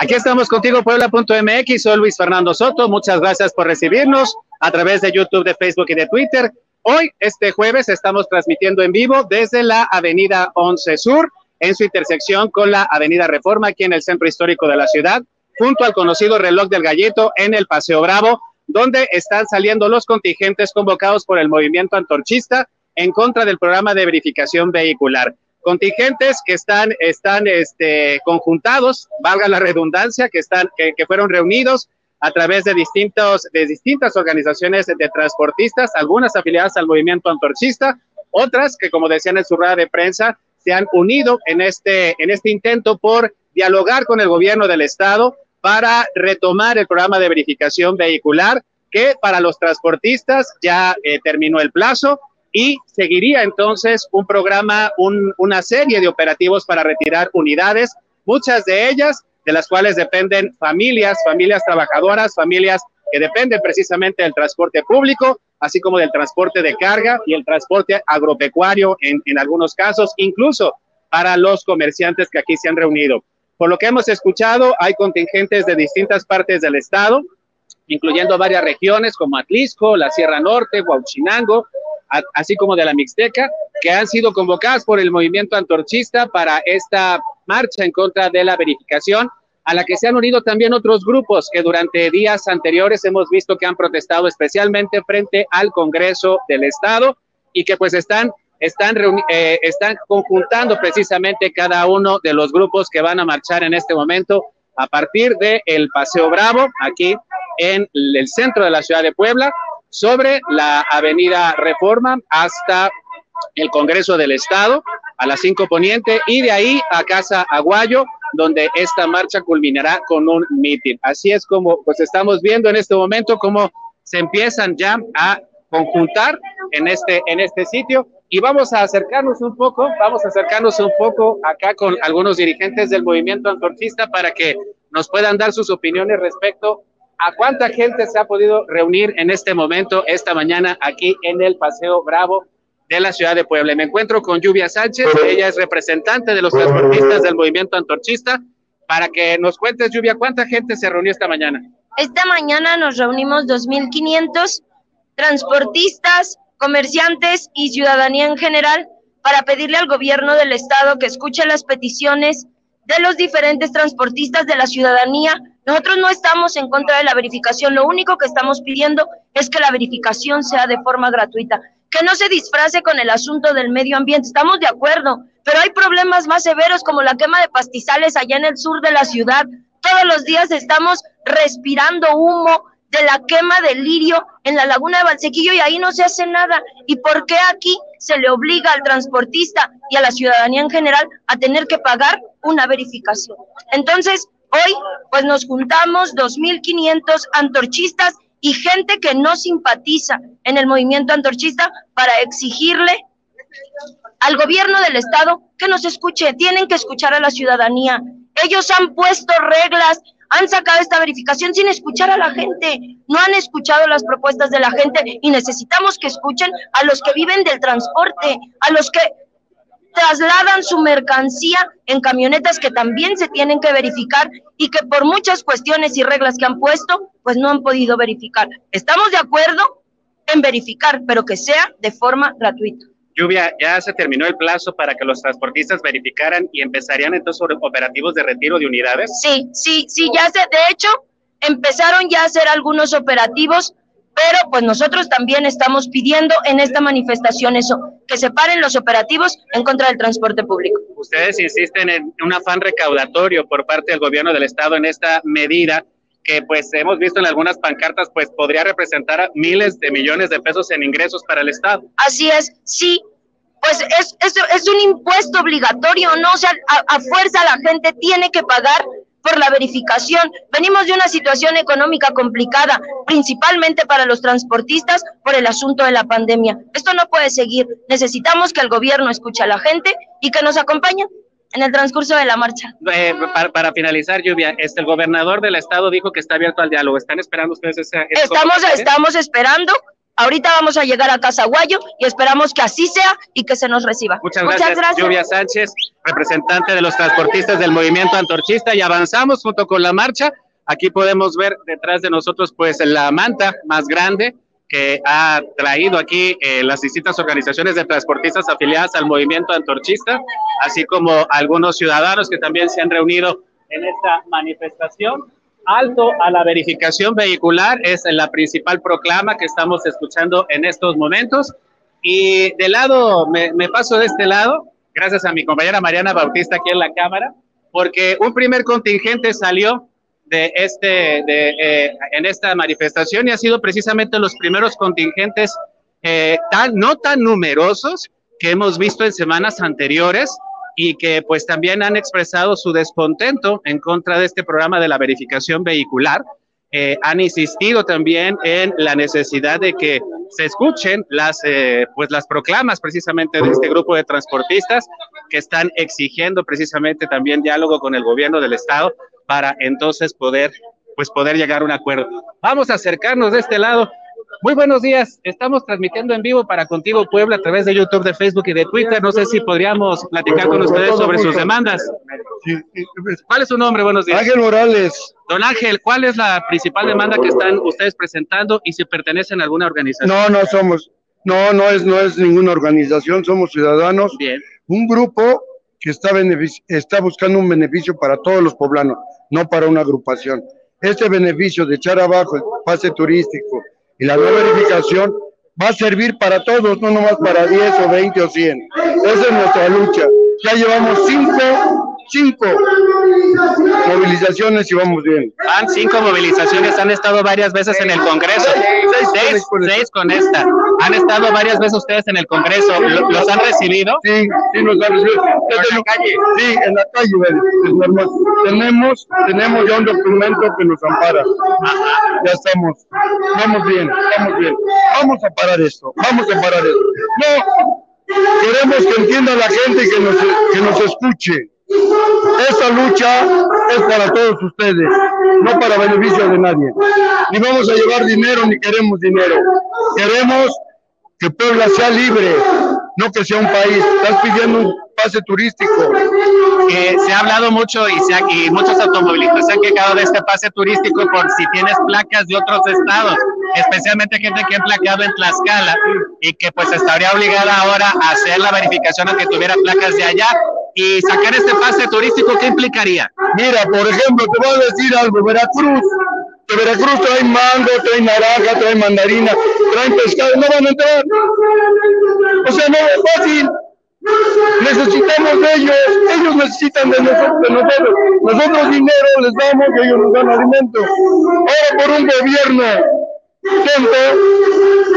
Aquí estamos contigo, Puebla.mx. Soy Luis Fernando Soto. Muchas gracias por recibirnos a través de YouTube, de Facebook y de Twitter. Hoy, este jueves, estamos transmitiendo en vivo desde la Avenida 11 Sur, en su intersección con la Avenida Reforma, aquí en el centro histórico de la ciudad, junto al conocido reloj del gallito en el Paseo Bravo, donde están saliendo los contingentes convocados por el movimiento antorchista en contra del programa de verificación vehicular contingentes que están, están este, conjuntados, valga la redundancia, que, están, que, fueron reunidos a través de, distintos, de distintas organizaciones de transportistas, algunas afiliadas al movimiento antorchista, otras que, como decían en su rueda de prensa, se han unido en este, en este intento por dialogar con el gobierno del estado para retomar el programa de verificación vehicular, que para los transportistas ya eh, terminó el plazo, y seguiría entonces un programa, una serie de operativos para retirar unidades, muchas de ellas de las cuales dependen familias, familias trabajadoras, familias que dependen precisamente del transporte público, así como del transporte de carga y el transporte agropecuario en, en algunos casos, incluso para los comerciantes que aquí se han reunido. Por lo que hemos escuchado, hay contingentes de distintas partes del estado, incluyendo varias regiones como Atlisco, la Sierra Norte, Huauchinango, así como de la Mixteca, que han sido convocadas por el movimiento antorchista para esta marcha en contra de la verificación, a la que se han unido también otros grupos que durante días anteriores hemos visto que han protestado especialmente frente al Congreso del Estado y que pues están están, eh, están conjuntando precisamente cada uno de los grupos que van a marchar en este momento a partir del el Paseo Bravo, aquí en el centro de la ciudad de Puebla, sobre la avenida Reforma hasta el Congreso del Estado a las 5 Poniente y de ahí a Casa Aguayo, donde esta marcha culminará con un mitin. Así es como pues estamos viendo en este momento cómo se empiezan ya a conjuntar en este, en este sitio y vamos a acercarnos un poco, vamos a acercarnos un poco acá con algunos dirigentes del movimiento antorchista para que nos puedan dar sus opiniones respecto ¿A cuánta gente se ha podido reunir en este momento, esta mañana, aquí en el Paseo Bravo de la ciudad de Puebla? Me encuentro con Lluvia Sánchez, ella es representante de los transportistas del movimiento antorchista. Para que nos cuentes, Lluvia, ¿cuánta gente se reunió esta mañana? Esta mañana nos reunimos 2.500 transportistas, comerciantes y ciudadanía en general para pedirle al gobierno del estado que escuche las peticiones de los diferentes transportistas de la ciudadanía nosotros no estamos en contra de la verificación, lo único que estamos pidiendo es que la verificación sea de forma gratuita, que no se disfrace con el asunto del medio ambiente, estamos de acuerdo, pero hay problemas más severos como la quema de pastizales allá en el sur de la ciudad. Todos los días estamos respirando humo de la quema del lirio en la laguna de Valsequillo y ahí no se hace nada. ¿Y por qué aquí se le obliga al transportista y a la ciudadanía en general a tener que pagar una verificación? Entonces, Hoy, pues nos juntamos 2.500 antorchistas y gente que no simpatiza en el movimiento antorchista para exigirle al gobierno del estado que nos escuche. Tienen que escuchar a la ciudadanía. Ellos han puesto reglas, han sacado esta verificación sin escuchar a la gente. No han escuchado las propuestas de la gente y necesitamos que escuchen a los que viven del transporte, a los que trasladan su mercancía en camionetas que también se tienen que verificar y que por muchas cuestiones y reglas que han puesto, pues no han podido verificar. Estamos de acuerdo en verificar, pero que sea de forma gratuita. Lluvia, ya se terminó el plazo para que los transportistas verificaran y empezarían entonces operativos de retiro de unidades. Sí, sí, sí, ya se, de hecho, empezaron ya a hacer algunos operativos pero pues nosotros también estamos pidiendo en esta manifestación eso, que se paren los operativos en contra del transporte público. Ustedes insisten en un afán recaudatorio por parte del gobierno del estado en esta medida que pues hemos visto en algunas pancartas pues podría representar miles de millones de pesos en ingresos para el estado. Así es, sí, pues es, es, un impuesto obligatorio, ¿no? O sea, a, a fuerza la gente tiene que pagar por la verificación. Venimos de una situación económica complicada, principalmente para los transportistas por el asunto de la pandemia. Esto no puede seguir. Necesitamos que el gobierno escuche a la gente y que nos acompañe en el transcurso de la marcha. Eh, para, finalizar, Lluvia, este, el gobernador del estado dijo que está abierto al diálogo. ¿Están esperando ustedes ese, estamos, estamos esperando Ahorita vamos a llegar a Casa Guayo y esperamos que así sea y que se nos reciba. Muchas gracias, Lluvia Sánchez, representante de los transportistas del movimiento antorchista y avanzamos junto con la marcha. Aquí podemos ver detrás de nosotros pues la manta más grande que ha traído aquí eh, las distintas organizaciones de transportistas afiliadas al movimiento antorchista, así como algunos ciudadanos que también se han reunido en esta manifestación. Alto a la verificación vehicular es la principal proclama que estamos escuchando en estos momentos. Y de lado, me, me paso de este lado, gracias a mi compañera Mariana Bautista aquí en la cámara, porque un primer contingente salió de este, de, eh, en esta manifestación y ha sido precisamente los primeros contingentes eh, tan, no tan numerosos que hemos visto en semanas anteriores y que pues también han expresado su descontento en contra de este programa de la verificación vehicular. Eh, han insistido también en la necesidad de que se escuchen las, pues las proclamas precisamente de este grupo de transportistas que están exigiendo precisamente también diálogo con el gobierno del estado para entonces poder, pues poder llegar a un acuerdo. Vamos a acercarnos de este lado. Muy buenos días, estamos transmitiendo en vivo para Contigo Puebla a través de YouTube, de Facebook y de Twitter. No sé si podríamos platicar con ustedes sobre sus demandas. ¿Cuál es su nombre? Buenos días. Ángel Morales. Don Ángel, ¿cuál es la principal demanda que están ustedes presentando y si pertenecen a alguna organización? No, no somos, no, no es, no es ninguna organización, somos ciudadanos. Bien. Un grupo que está, está buscando un beneficio para todos los poblanos, no para una agrupación. Este beneficio de echar abajo el pase turístico y la nueva verificación va a servir para todos, no nomás para 10 o 20 o 100. Esa es nuestra lucha. Ya llevamos cinco cinco movilizaciones y vamos bien. Han cinco movilizaciones, han estado varias veces en el Congreso. Seis, seis, con esta. Han estado varias veces ustedes en el Congreso. ¿Los han recibido? Sí, sí, los han recibido. ¿En la calle? Sí, en la calle, es normal. Tenemos, tenemos ya un documento que nos ampara. Ya estamos, vamos bien, vamos bien. Vamos a parar esto, vamos a parar esto. No, queremos que entienda la gente y que nos, que nos escuche. Esta lucha es para todos ustedes, no para beneficio de nadie. Ni vamos a llevar dinero ni queremos dinero. Queremos que Puebla sea libre, no que sea un país. Estás pidiendo un pase turístico. se ha hablado mucho y, se y muchos automovilistas se han quejado de este pase turístico por si tienes placas de otros estados, especialmente gente que ha placado en Tlaxcala y que pues estaría obligada ahora a hacer la verificación aunque tuviera placas de allá y sacar este pase turístico, ¿qué implicaría? Mira, por ejemplo, te voy a decir algo, Veracruz, de Veracruz trae mango, trae naranja, trae mandarina, trae pescado, no van a entrar. O sea, no es fácil. Necesitamos de ellos, ellos necesitan de nosotros, de nosotros. Nosotros dinero les damos y ellos nos dan alimento. Ahora por un gobierno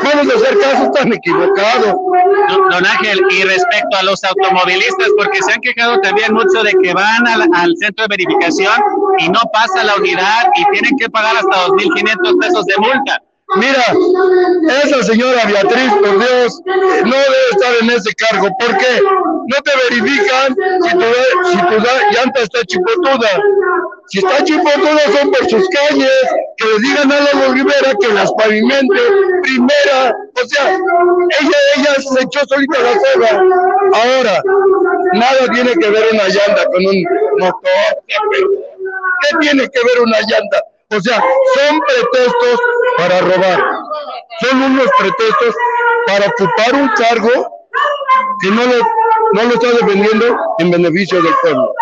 vamos a hacer caso tan equivocado. Don Ángel, y respecto a los automovilistas, porque se han quejado también mucho de que van al, al centro de verificación y no pasa la unidad y tienen que pagar hasta 2.500 pesos de multa. Mira, esa señora Beatriz, por Dios, no debe estar en ese cargo. ¿Por qué? No te verifican si tu, si tu llanta está chipotuda. Si está chipotuda son por sus calles, que le digan a la Rivera que las pavimente primera. O sea, ella, ella se echó solita la soga. Ahora, nada tiene que ver una llanta con un motor. ¿Qué tiene que ver una llanta? O sea, son pretextos para robar. Son unos pretextos para ocupar un cargo que no lo, no lo está defendiendo en beneficio del pueblo.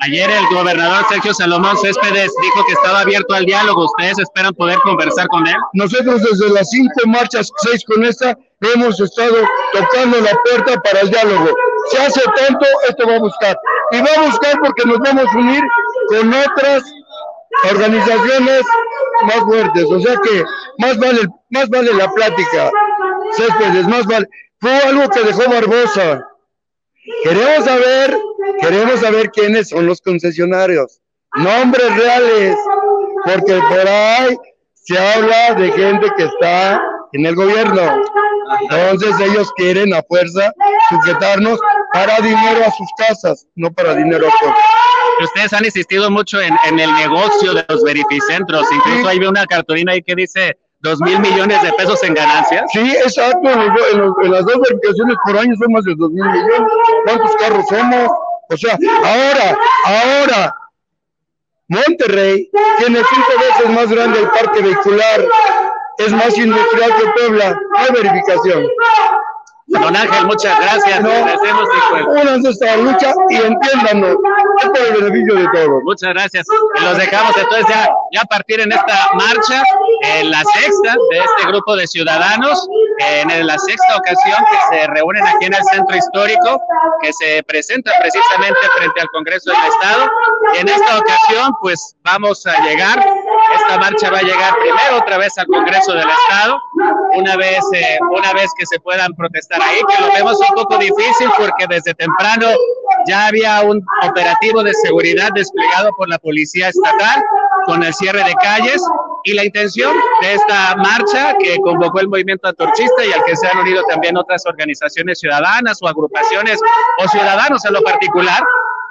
Ayer el gobernador Sergio Salomón Céspedes dijo que estaba abierto al diálogo. ¿Ustedes esperan poder conversar con él? Nosotros desde las cinco marchas, seis con esta, hemos estado tocando la puerta para el diálogo. Se hace tanto, esto va a buscar. Y va a buscar porque nos vamos a unir con otras organizaciones más fuertes, o sea que más vale, más vale la plática, Céspedes, más vale. Fue algo que dejó Barbosa. Queremos saber, queremos saber quiénes son los concesionarios, nombres reales, porque por ahí se habla de gente que está en el gobierno. Entonces ellos quieren a fuerza sujetarnos para dinero a sus casas, no para dinero a todos. Ustedes han insistido mucho en, el negocio de los verificentros, incluso hay una cartulina ahí que dice dos mil millones de pesos en ganancias. Sí, exacto. En, las dos verificaciones por año son más de dos mil millones. ¿Cuántos carros somos? O sea, ahora, ahora, Monterrey tiene cinco veces más grande el parque vehicular, es más industrial que Puebla, hay verificación. Don Ángel, muchas gracias. No, Agradecemos pues. esta lucha y entiéndanos, es por el beneficio de todos. Muchas gracias. Y los dejamos entonces ya, ya partir en esta marcha, en la sexta de este grupo de ciudadanos, en la sexta ocasión que se reúnen aquí en el centro histórico, que se presenta precisamente frente al Congreso del Estado. Y en esta ocasión, pues vamos a llegar, esta marcha va a llegar primero otra vez al Congreso del Estado, una vez, eh, una vez que se puedan protestar ahí, que lo vemos un poco difícil porque desde temprano ya había un operativo de seguridad desplegado por la Policía Estatal con el cierre de calles y la intención de esta marcha que convocó el movimiento antorchista y al que se han unido también otras organizaciones ciudadanas o agrupaciones o ciudadanos en lo particular,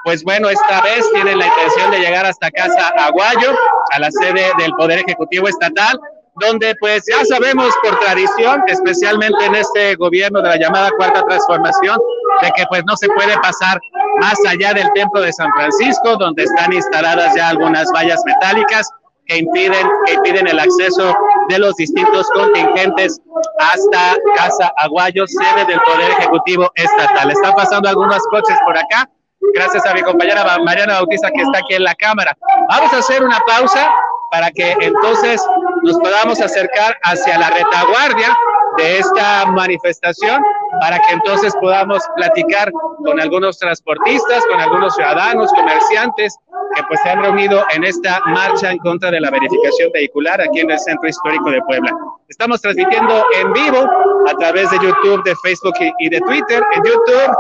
pues bueno, esta vez tienen la intención de llegar hasta Casa Aguayo, a la sede del Poder Ejecutivo Estatal, donde pues ya sabemos por tradición, especialmente en este gobierno de la llamada Cuarta Transformación, de que pues no se puede pasar más allá del Templo de San Francisco, donde están instaladas ya algunas vallas metálicas que impiden, que impiden el acceso de los distintos contingentes hasta Casa Aguayo, sede del Poder Ejecutivo Estatal. Están pasando algunos coches por acá, gracias a mi compañera Mariana Bautista que está aquí en la cámara. Vamos a hacer una pausa para que entonces nos podamos acercar hacia la retaguardia de esta manifestación para que entonces podamos platicar con algunos transportistas, con algunos ciudadanos, comerciantes que pues se han reunido en esta marcha en contra de la verificación vehicular aquí en el Centro Histórico de Puebla. Estamos transmitiendo en vivo a través de YouTube, de Facebook y de Twitter. En YouTube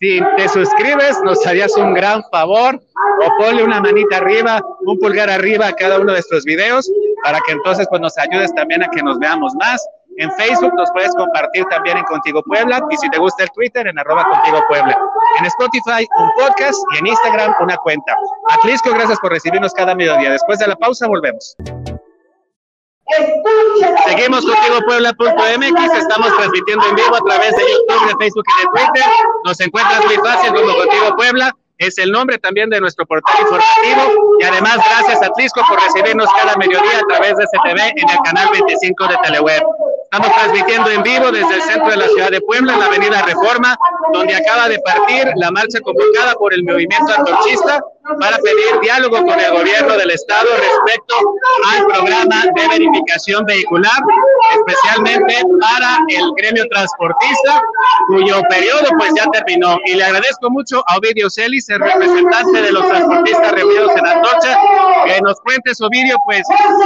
si te suscribes, nos harías un gran favor o ponle una manita arriba, un pulgar arriba a cada uno de estos videos para que entonces pues nos ayudes también a que nos veamos más. En Facebook nos puedes compartir también en Contigo Puebla y si te gusta el Twitter en arroba Contigo Puebla. En Spotify un podcast y en Instagram una cuenta. Atlisco, gracias por recibirnos cada mediodía. Después de la pausa volvemos. Seguimos contigo Puebla.mx, estamos transmitiendo en vivo a través de YouTube, de Facebook y de Twitter. Nos encuentras muy fácil como Contigo Puebla. Es el nombre también de nuestro portal informativo. Y además gracias a Trisco por recibirnos cada mediodía a través de STV en el canal 25 de Teleweb. Estamos transmitiendo en vivo desde el centro de la ciudad de Puebla, en la avenida Reforma, donde acaba de partir la marcha convocada por el movimiento antorchista para pedir diálogo con el gobierno del estado respecto al programa de verificación vehicular, especialmente para el gremio transportista, cuyo periodo pues ya terminó. Y le agradezco mucho a Ovidio Celis, el representante de los transportistas reunidos en Antorcha, que nos cuente Ovidio, pues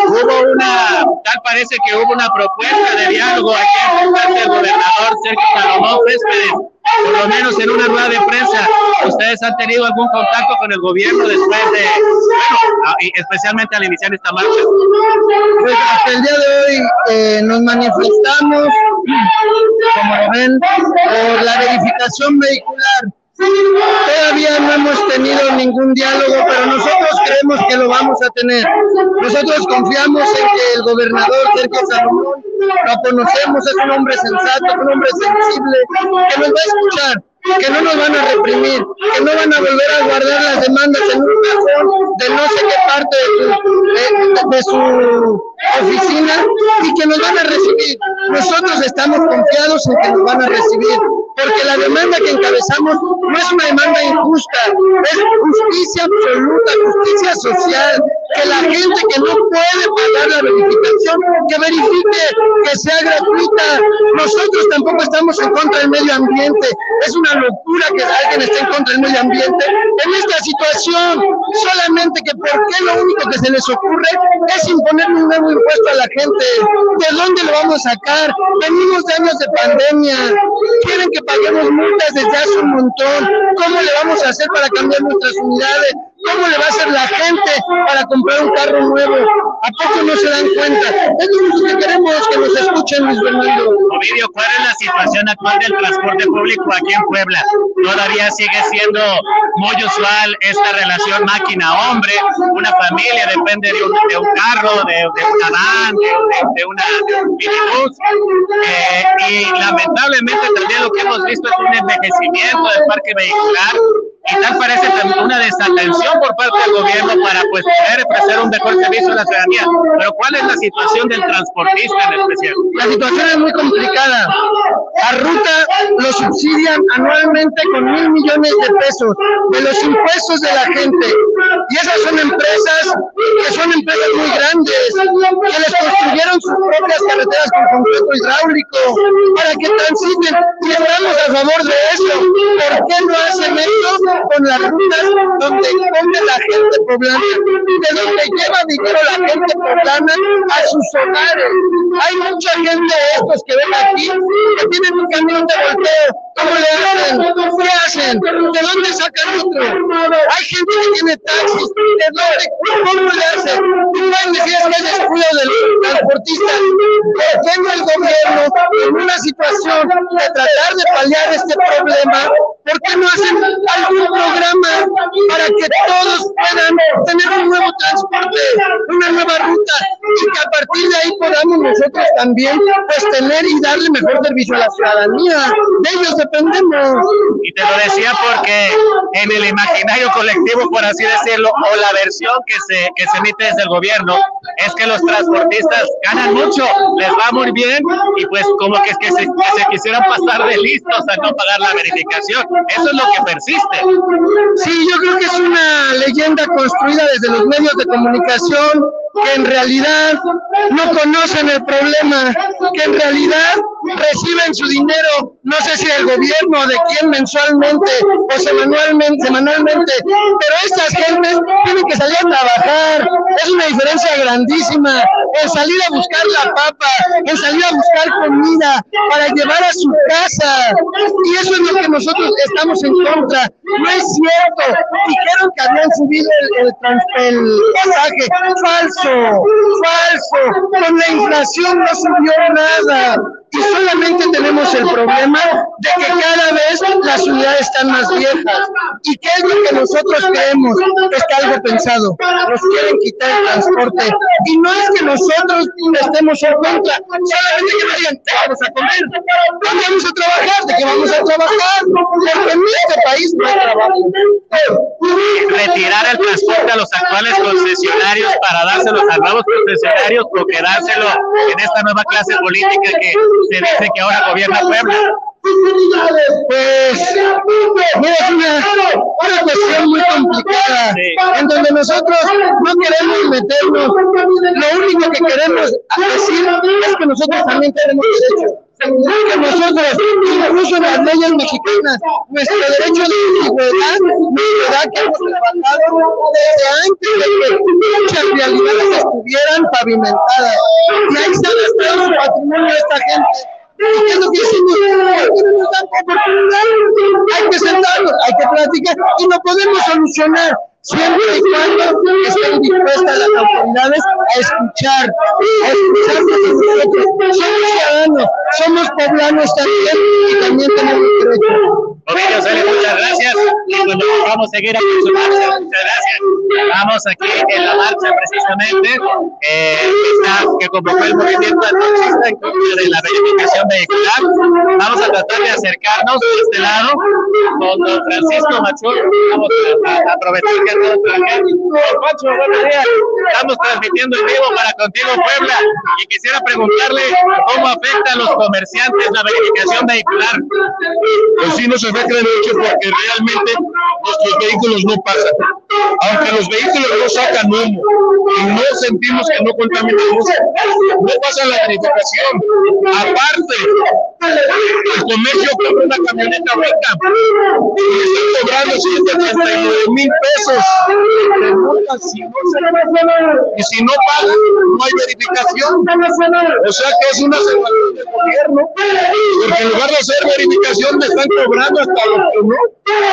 hubo una, tal parece que hubo una propuesta de diálogo aquí en del gobernador Sergio Salomón Céspedes por lo menos en una rueda de prensa, ¿ustedes han tenido algún contacto con el gobierno después de, bueno, especialmente al iniciar esta marcha? Pues hasta el día de hoy eh, nos manifestamos, como lo ven, por la verificación vehicular. Todavía no hemos tenido ningún diálogo, pero nosotros creemos que lo vamos a tener. Nosotros confiamos en que el gobernador Sergio Salomón lo conocemos, es un hombre sensato, un hombre sensible, que nos va a escuchar, que no nos van a reprimir, que no van a volver a guardar las demandas en un cajón de no sé qué parte de su, oficina y que nos van a recibir. Nosotros estamos confiados en que nos van a recibir, porque la demanda que encabezamos no es una demanda injusta, es justicia absoluta, justicia social, que la gente que no puede pagar la verificación, que verifique, que sea gratuita. Nosotros tampoco estamos en contra del medio ambiente, es una locura que alguien esté en contra del medio ambiente. En esta situación, solamente que por qué lo único que se les ocurre es imponer un nuevo impuesto a la gente. ¿De dónde lo vamos a sacar? Venimos de años de pandemia. Quieren que paguemos multas desde hace un montón. ¿Cómo le vamos a hacer para cambiar nuestras unidades? ¿Cómo le va a hacer la gente para comprar un carro nuevo? ¿A poco no se dan cuenta? Es lo único que queremos que nos escuchen, Luis Fernando. Ovidio, ¿cuál es la situación actual del transporte público aquí en Puebla? Todavía sigue siendo muy usual esta relación máquina-hombre, una familia depende de un, de un carro, de, de una van, de, de- una un minibús, eh, y lamentablemente también lo que hemos visto es un envejecimiento del parque vehicular tal parece una desatención por parte del gobierno para pues poder ofrecer un mejor servicio a la ciudadanía. Pero ¿cuál es la situación del transportista en especial? La situación es muy complicada. A Ruta lo subsidian anualmente con mil millones de pesos de los impuestos de la gente. Y esas son empresas que son empresas muy grandes, que les construyeron sus propias carreteras con concreto hidráulico para que transiten. Y estamos a favor de eso. ¿Por qué no hacen esto con las rutas donde come la gente poblana? De donde lleva dinero la gente poblana a sus hogares. Hay mucha gente de estos que ven aquí que tienen un camión de volteo. ¿Cómo le? ¿De dónde sacan otro? Hay gente que tiene taxis. ¿De dónde? ¿Cómo le hacen? Tú puedes decir es que es descuido del transportista. ¿Por qué no el gobierno, en una situación de tratar de paliar este problema, ¿por qué no hacen algún programa para que todos puedan tener un nuevo transporte, una nueva ruta y que a partir de ahí podamos nosotros también pues tener y darle mejor servicio a la ciudadanía? De ellos dependemos. Y te lo decía porque en el imaginario colectivo, por así decirlo, o la versión que se, que se emite desde el gobierno, es que los transportistas ganan mucho, les va muy bien, y pues como que, que, se, que se quisieran pasar de listos a no pagar la verificación. Eso es lo que persiste. Sí, yo creo que es una leyenda construida desde los medios de comunicación que en realidad no conocen el problema, que en realidad reciben su dinero, no sé si del gobierno, de quién mensualmente o semanalmente, semanalmente, pero estas gentes tienen que salir a trabajar, es una diferencia grandísima, en salir a buscar la papa, en salir a buscar comida para llevar a su casa, y eso es lo que nosotros estamos en contra, no es cierto, dijeron que habían subido el, el, el pasaje, falso, falso, con la inflación no subió nada, y solamente tenemos el problema de que cada vez las ciudades están más viejas. ¿Y qué es lo que nosotros creemos? Está algo pensado. Nos quieren quitar el transporte. Y no es que nosotros estemos en contra, solamente que "Te vamos a comer, ¿dónde vamos a trabajar? ¿De qué vamos a trabajar? Porque en este país no hay trabajo. Retirar el transporte a los actuales concesionarios para dárselos a nuevos concesionarios o quedárselo en esta nueva clase política que se dice que ahora gobierna Puebla. Pues, mira, es una, una cuestión muy complicada, Sí. en donde nosotros no queremos meternos, lo único que queremos decir es que nosotros también tenemos derecho. Que nosotros, incluso las leyes mexicanas, nuestro derecho de antigüedad, antigüedad que hemos levantado desde antes de que muchas realidades estuvieran pavimentadas. Y ahí está gastado su patrimonio esta gente. ¿Y qué es lo que oportunidad? Hay que sentarnos, hay que platicar y lo podemos solucionar siempre y cuando estén dispuestas las autoridades a escuchar, a escucharnos a nosotros. Somos ciudadanos, somos poblanos también y también tenemos derechos. Ovidio Celis, muchas gracias. Bueno, vamos a seguir aquí en su marcha. Muchas gracias. Vamos aquí en la marcha precisamente eh, que convocó el movimiento antorchista en contra de la verificación vehicular. Vamos a tratar de acercarnos de este lado con don Francisco Machur. Vamos a, a aprovechar que buenos días. Estamos transmitiendo en vivo para Contigo Puebla y quisiera preguntarle cómo afecta a los comerciantes la verificación vehicular. Pues sí nos afecta mucho porque realmente nuestros vehículos no pasan. Aunque los vehículos no sacan humo y no sentimos que no contaminamos, no pasa la verificación. Aparte, el comercio compra una camioneta hueca y están cobrando 189 mil pesos y si no pagan, no hay verificación. O sea que es una salvación del gobierno, porque en lugar de hacer verificación me están cobrando hasta lo que no.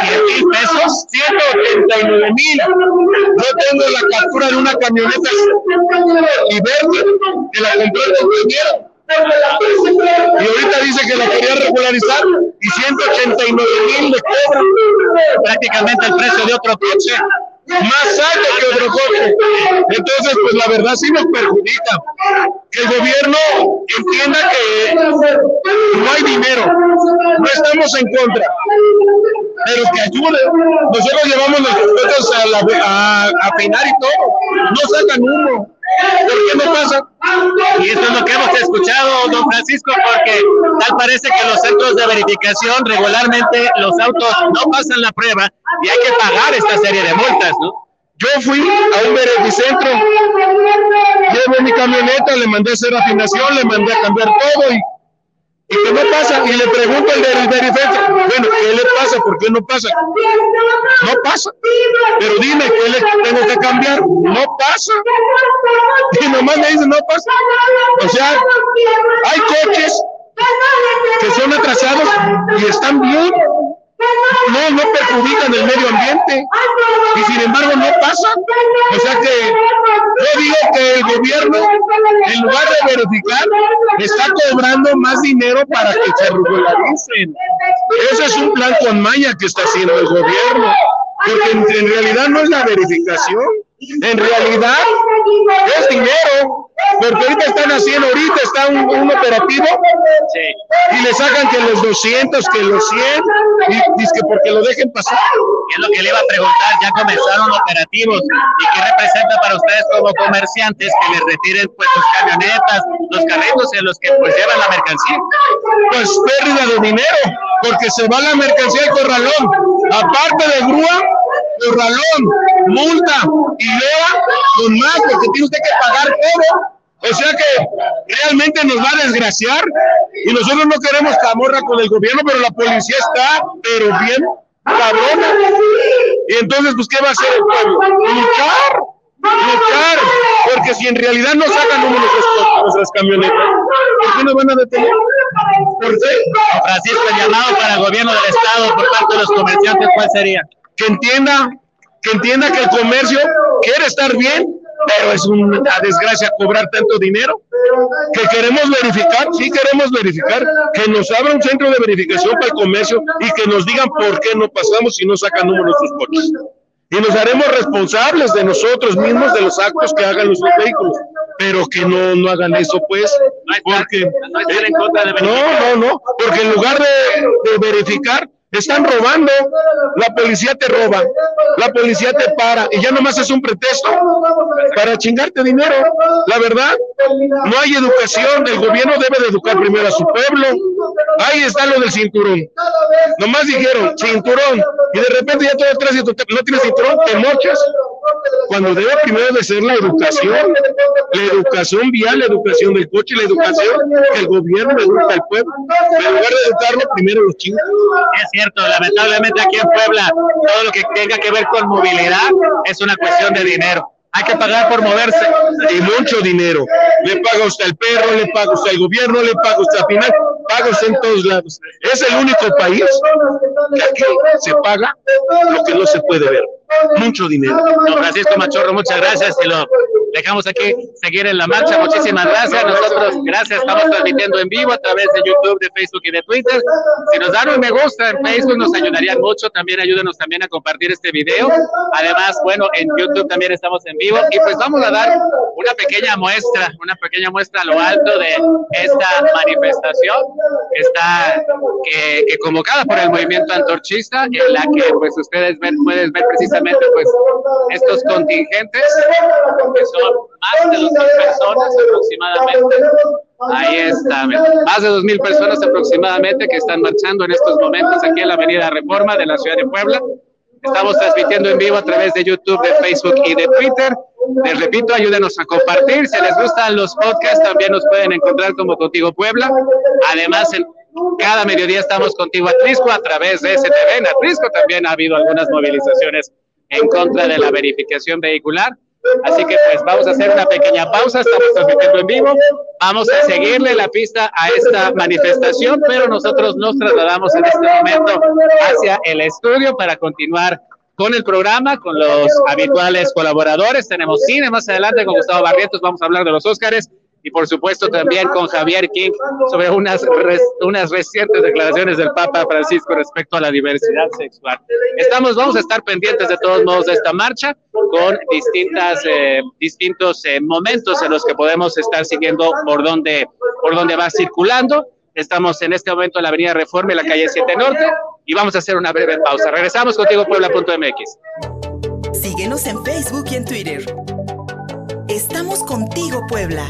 10 mil pesos, 189 mil. Yo tengo la captura de una camioneta y verde que la compré el compañero. Y ahorita dice que la quería regularizar y 189 mil le. Prácticamente el precio de otro coche. Más alto que otro coche. Entonces, pues la verdad sí nos perjudica. Que el gobierno entienda que no hay dinero. No estamos en contra. Pero que ayude. Nosotros llevamos a, a peinar y todo. No sacan humo. ¿Por qué no pasa? Y esto es lo que hemos escuchado, don Francisco, porque tal parece que los centros de verificación regularmente los autos no pasan la prueba y hay que pagar esta serie de multas, ¿no? Yo fui a un verificentro, llevo mi camioneta, le mandé hacer afinación, le mandé a cambiar todo y, y que no pasa. Y le pregunto al del verificentro, bueno, ¿qué le pasa? ¿Por qué no pasa? No pasa. Pero dime, ¿qué le tengo que cambiar? No pasa. Y nomás me dicen, no pasa. O sea, hay coches que son atrasados y están bien. No, no perjudican el medio ambiente. Y sin embargo no pasa. O sea que yo digo que el gobierno, en lugar de verificar, está cobrando más dinero para que se regularicen. Ese es un plan con maña que está haciendo el gobierno. Porque en realidad no es la verificación. En realidad es dinero. Porque ahorita están haciendo, ahorita está un, un operativo Sí. y le sacan que los 200, que los 100, y dice que porque lo dejen pasar. Es lo que le iba a preguntar, ya comenzaron operativos. ¿Y qué representa para ustedes como comerciantes que les retiren pues sus camionetas, los carritos en los que pues llevan la mercancía? Pues pérdida de dinero, porque se va la mercancía al corralón. Aparte de grúa, corralón, multa y leva con más, porque tiene usted que pagar todo. O sea que realmente nos va a desgraciar y nosotros no queremos camorra con el gobierno, pero la policía está, pero bien cabrona. Y entonces, pues, ¿qué va a hacer el pueblo? Luchar, luchar, porque si en realidad no sacan uno nuestras, nuestras camionetas, ¿por qué nos van a detener? ¿Por qué? Francisco, llamado para el gobierno del Estado por parte de los comerciantes, ¿cuál sería? Que entienda, que entienda que el comercio quiere estar bien, pero es una desgracia cobrar tanto dinero. Que queremos verificar, sí queremos verificar, que nos abra un centro de verificación para el comercio y que nos digan por qué no pasamos y no sacan números sus coches. Y nos haremos responsables de nosotros mismos, de los actos que hagan nuestros vehículos, pero que no, no hagan eso, pues, porque no, no, no, porque en lugar de, de verificar, están robando, la policía te roba, la policía te para y ya nomás es un pretexto para chingarte dinero. La verdad, no hay educación, el gobierno debe de educar primero a su pueblo. Ahí está lo del cinturón. Nomás dijeron cinturón y de repente ya todo atrás no tienes cinturón, te mochas. Cuando debe primero de ser la educación, la educación vial, la educación del coche, la educación que el gobierno educa al pueblo. Pero en lugar de educarlo, primero los chingan. Es cierto, lamentablemente aquí en Puebla todo lo que tenga que ver con movilidad es una cuestión de dinero. Hay que pagar por moverse. y mucho dinero. Le paga usted al perro, le paga usted al gobierno, le paga usted al final, paga usted en todos lados. Es el único país que aquí se paga lo que no se puede ver. Mucho dinero. Don Francisco Machorro, muchas gracias y lo dejamos aquí seguir en la marcha. Muchísimas gracias. Nosotros, gracias, estamos transmitiendo en vivo a través de YouTube, de Facebook y de Twitter. Si nos dan un me gusta en Facebook nos ayudarían mucho. También ayúdenos también a compartir este video. Además, bueno, en YouTube también estamos en vivo y pues vamos a dar una pequeña muestra, una pequeña muestra a lo alto de esta manifestación que está que, que convocada por el movimiento antorchista en la que pues ustedes ven, pueden ver precisamente pues estos contingentes que son más de dos mil personas aproximadamente ahí está más de dos mil personas aproximadamente que están marchando en estos momentos aquí en la avenida Reforma de la ciudad de Puebla Estamos transmitiendo en vivo a través de YouTube, de Facebook y de Twitter. Les repito, ayúdenos a compartir. Si les gustan los podcasts, también nos pueden encontrar como Contigo Puebla. Además, en cada mediodía estamos contigo Atrisco a través de STV. En Atrisco también ha habido algunas movilizaciones en contra de la verificación vehicular. Así que pues vamos a hacer una pequeña pausa, estamos transmitiendo en vivo, vamos a seguirle la pista a esta manifestación, pero nosotros nos trasladamos en este momento hacia el estudio para continuar con el programa, con los habituales colaboradores. Tenemos cine más adelante con Gustavo Barrientos, vamos a hablar de los Óscares y por supuesto también con Javier King sobre unas, unas recientes declaraciones del Papa Francisco respecto a la diversidad sexual. Estamos, vamos a estar pendientes de todos modos de esta marcha con distintas, eh, distintos eh, momentos en los que podemos estar siguiendo por dónde, por dónde va circulando. Estamos en este momento en la Avenida Reforma, en la calle 7 Norte, y vamos a hacer una breve pausa. Regresamos contigo, Puebla.mx. Síguenos en Facebook y en Twitter. Estamos contigo, Puebla.